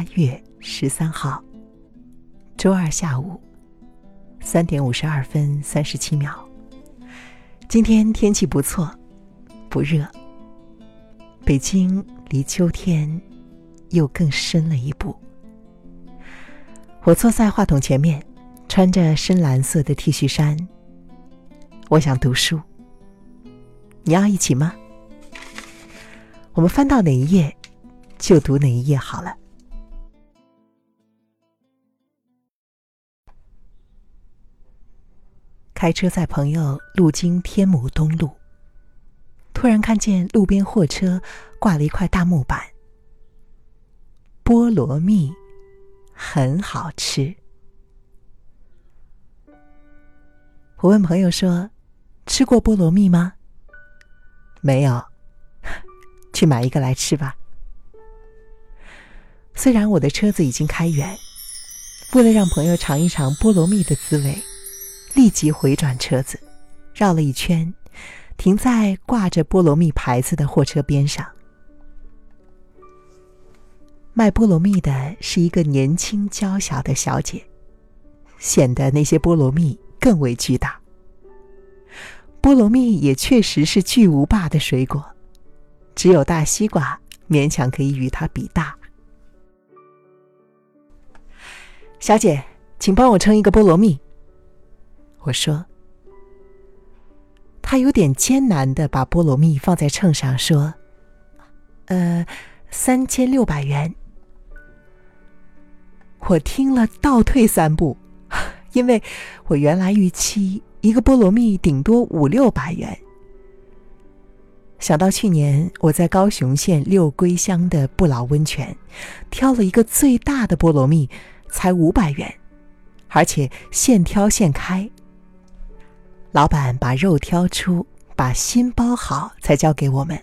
八月十三号，周二下午三点五十二分三十七秒。今天天气不错，不热。北京离秋天又更深了一步。我坐在话筒前面，穿着深蓝色的 T 恤衫。我想读书，你要一起吗？我们翻到哪一页，就读哪一页好了。开车载朋友路经天母东路，突然看见路边货车挂了一块大木板，菠萝蜜。很好吃。我问朋友说：“吃过菠萝蜜吗？”没有，去买一个来吃吧。虽然我的车子已经开远，为了让朋友尝一尝菠萝蜜的滋味，立即回转车子，绕了一圈，停在挂着菠萝蜜牌子的货车边上。卖菠萝蜜的是一个年轻娇小的小姐，显得那些菠萝蜜更为巨大。菠萝蜜也确实是巨无霸的水果，只有大西瓜勉强可以与它比大。小姐，请帮我称一个菠萝蜜。我说。他有点艰难的把菠萝蜜放在秤上，说：“呃，三千六百元。”我听了，倒退三步，因为我原来预期一个菠萝蜜顶多五六百元。想到去年我在高雄县六龟乡的不老温泉，挑了一个最大的菠萝蜜，才五百元，而且现挑现开。老板把肉挑出，把心包好，才交给我们。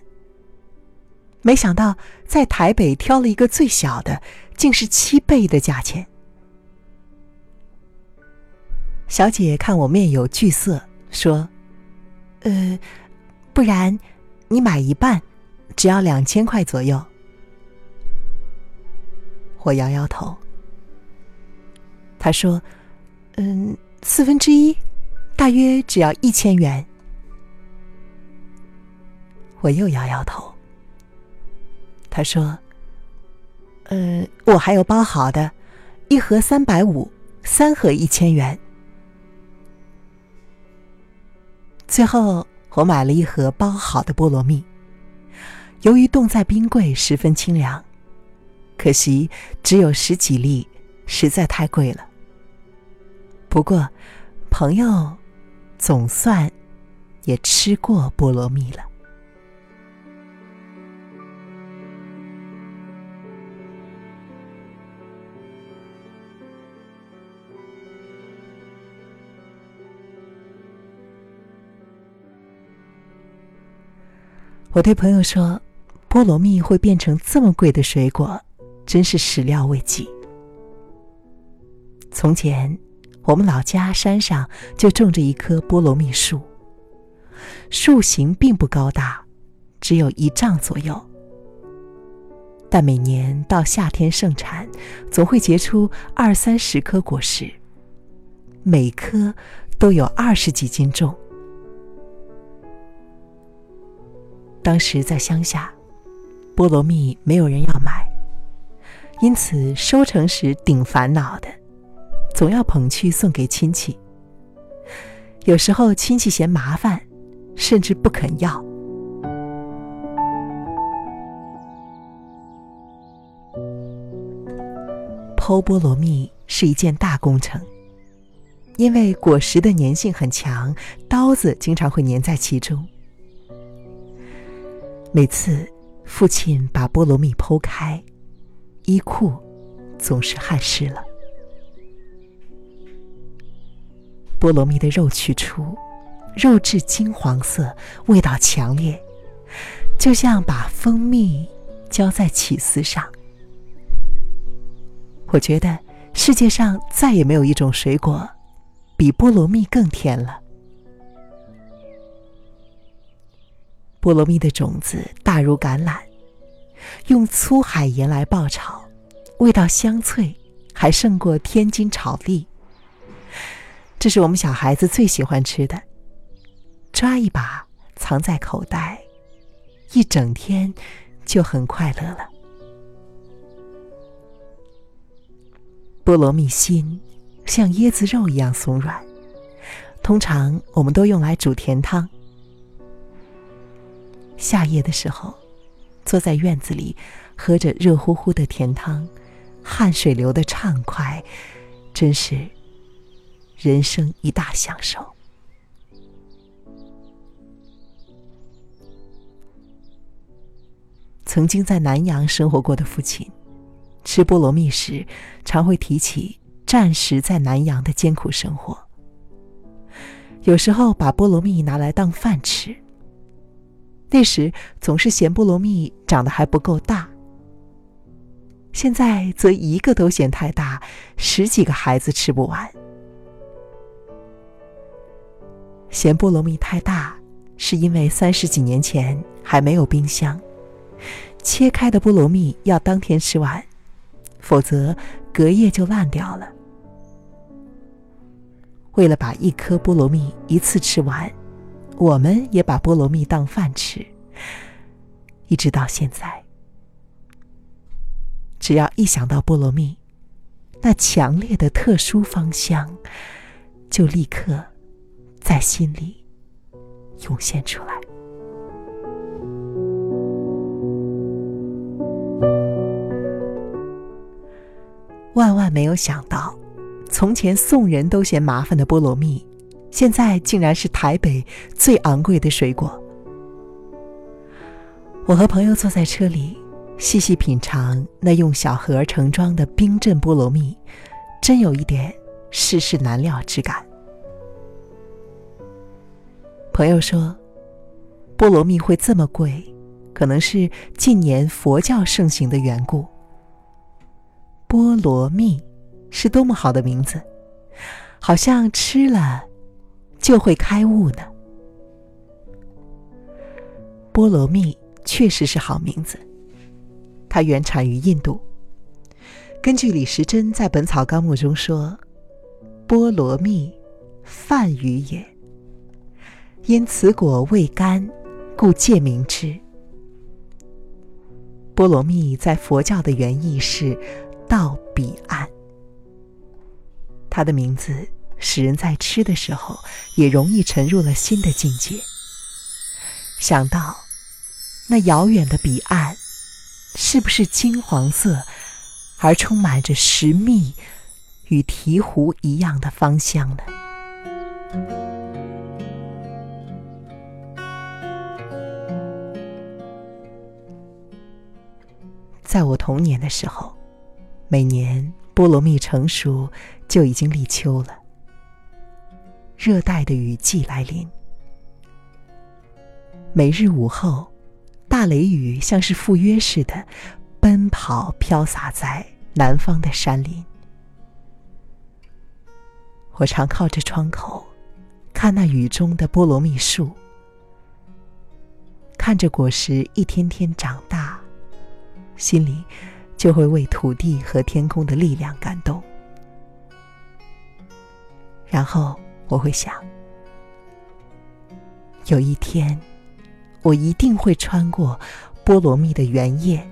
没想到在台北挑了一个最小的。竟是七倍的价钱。小姐看我面有惧色，说：“呃，不然你买一半，只要两千块左右。”我摇摇头。他说：“嗯，四分之一，大约只要一千元。”我又摇摇头。他说。呃，我还有包好的，一盒三百五，三盒一千元。最后我买了一盒包好的菠萝蜜，由于冻在冰柜十分清凉，可惜只有十几粒，实在太贵了。不过，朋友总算也吃过菠萝蜜了。我对朋友说：“菠萝蜜会变成这么贵的水果，真是始料未及。”从前，我们老家山上就种着一棵菠萝蜜树，树形并不高大，只有一丈左右，但每年到夏天盛产，总会结出二三十颗果实，每颗都有二十几斤重。当时在乡下，菠萝蜜没有人要买，因此收成时顶烦恼的，总要捧去送给亲戚。有时候亲戚嫌麻烦，甚至不肯要。剖菠萝蜜是一件大工程，因为果实的粘性很强，刀子经常会粘在其中。每次父亲把菠萝蜜剖开，衣裤总是汗湿了。菠萝蜜的肉取出，肉质金黄色，味道强烈，就像把蜂蜜浇在起司上。我觉得世界上再也没有一种水果比菠萝蜜更甜了。菠萝蜜的种子大如橄榄，用粗海盐来爆炒，味道香脆，还胜过天津炒栗。这是我们小孩子最喜欢吃的，抓一把藏在口袋，一整天就很快乐了。菠萝蜜心像椰子肉一样松软，通常我们都用来煮甜汤。夏夜的时候，坐在院子里，喝着热乎乎的甜汤，汗水流得畅快，真是人生一大享受。曾经在南阳生活过的父亲，吃菠萝蜜时，常会提起战时在南阳的艰苦生活。有时候把菠萝蜜拿来当饭吃。那时总是嫌菠萝蜜长得还不够大，现在则一个都嫌太大，十几个孩子吃不完。嫌菠萝蜜太大，是因为三十几年前还没有冰箱，切开的菠萝蜜要当天吃完，否则隔夜就烂掉了。为了把一颗菠萝蜜一次吃完。我们也把菠萝蜜当饭吃，一直到现在。只要一想到菠萝蜜，那强烈的特殊芳香，就立刻在心里涌现出来。万万没有想到，从前送人都嫌麻烦的菠萝蜜。现在竟然是台北最昂贵的水果。我和朋友坐在车里，细细品尝那用小盒盛装的冰镇菠萝蜜，真有一点世事难料之感。朋友说，菠萝蜜会这么贵，可能是近年佛教盛行的缘故。菠萝蜜是多么好的名字，好像吃了。就会开悟呢。菠萝蜜确实是好名字，它原产于印度。根据李时珍在《本草纲目》中说：“菠萝蜜，饭鱼也。因此果味甘，故借名之。”菠萝蜜在佛教的原意是“到彼岸”，它的名字。使人在吃的时候也容易沉入了新的境界。想到那遥远的彼岸，是不是金黄色，而充满着石蜜与醍醐一样的芳香呢？在我童年的时候，每年菠萝蜜成熟就已经立秋了。热带的雨季来临，每日午后，大雷雨像是赴约似的，奔跑飘洒在南方的山林。我常靠着窗口，看那雨中的菠萝蜜树，看着果实一天天长大，心里就会为土地和天空的力量感动，然后。我会想，有一天，我一定会穿过菠萝蜜的原叶，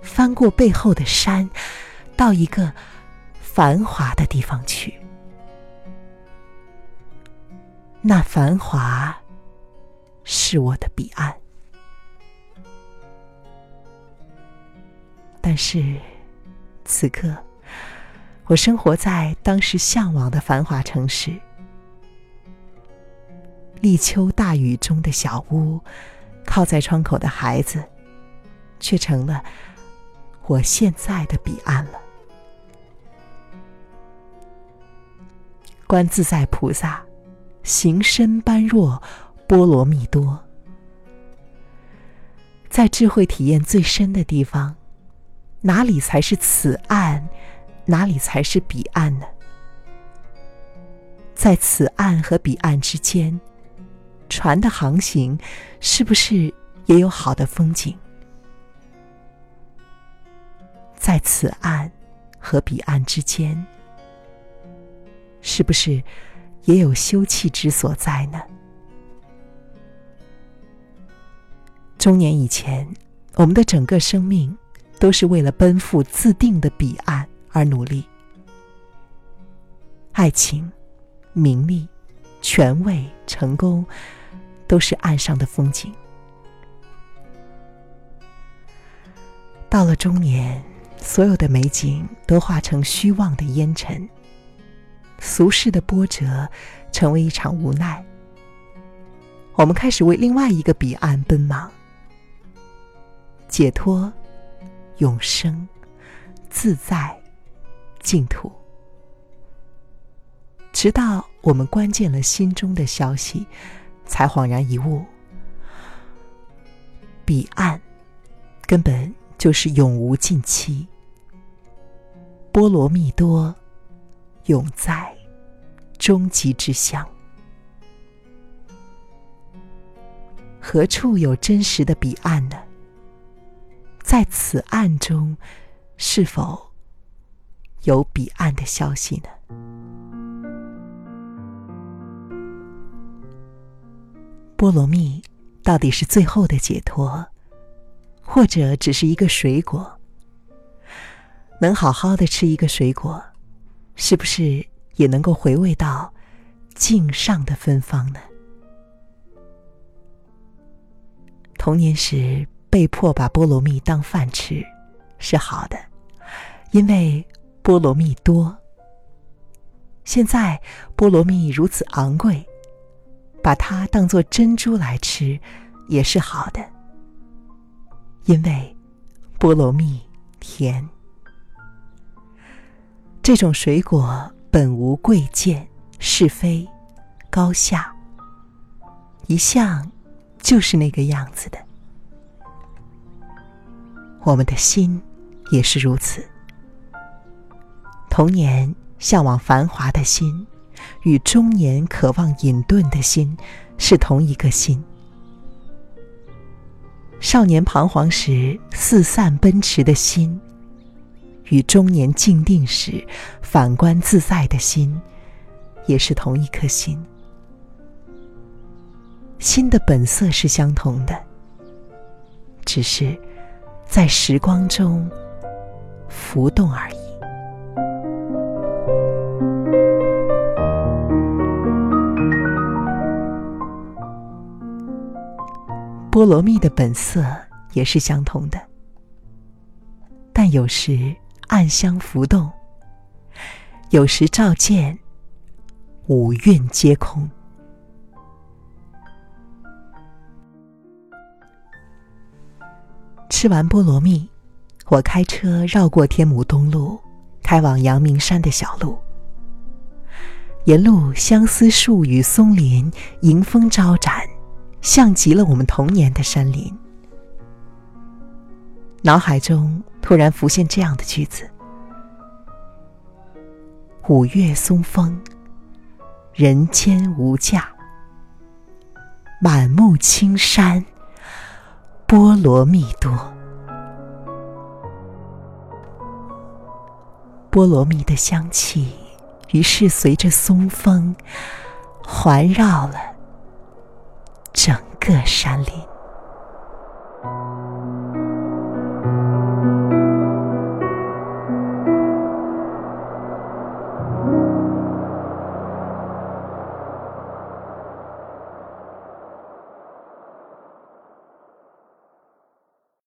翻过背后的山，到一个繁华的地方去。那繁华是我的彼岸，但是此刻，我生活在当时向往的繁华城市。立秋大雨中的小屋，靠在窗口的孩子，却成了我现在的彼岸了。观自在菩萨，行深般若波罗蜜多。在智慧体验最深的地方，哪里才是此岸？哪里才是彼岸呢？在此岸和彼岸之间。船的航行，是不是也有好的风景？在此岸和彼岸之间，是不是也有休憩之所在呢？中年以前，我们的整个生命都是为了奔赴自定的彼岸而努力。爱情、名利、权位、成功，都是岸上的风景。到了中年，所有的美景都化成虚妄的烟尘，俗世的波折成为一场无奈。我们开始为另外一个彼岸奔忙，解脱、永生、自在、净土。直到我们关键了心中的消息，才恍然一悟：彼岸根本。就是永无尽期，波罗蜜多，永在终极之乡。何处有真实的彼岸呢？在此岸中，是否有彼岸的消息呢？波罗蜜到底是最后的解脱？或者只是一个水果，能好好的吃一个水果，是不是也能够回味到境上的芬芳呢？童年时被迫把菠萝蜜当饭吃，是好的，因为菠萝蜜多。现在菠萝蜜如此昂贵，把它当做珍珠来吃，也是好的。因为菠萝蜜甜，这种水果本无贵贱是非高下，一向就是那个样子的。我们的心也是如此，童年向往繁华的心，与中年渴望隐遁的心，是同一个心。少年彷徨时四散奔驰的心，与中年静定时反观自在的心，也是同一颗心。心的本色是相同的，只是在时光中浮动而已。菠萝蜜的本色也是相同的，但有时暗香浮动，有时照见五蕴皆空。吃完菠萝蜜，我开车绕过天母东路，开往阳明山的小路。沿路相思树与松林迎风招展。像极了我们童年的山林。脑海中突然浮现这样的句子：“五月松风，人间无价。满目青山，菠萝蜜多。菠萝蜜的香气，于是随着松风环绕了。”整个山林。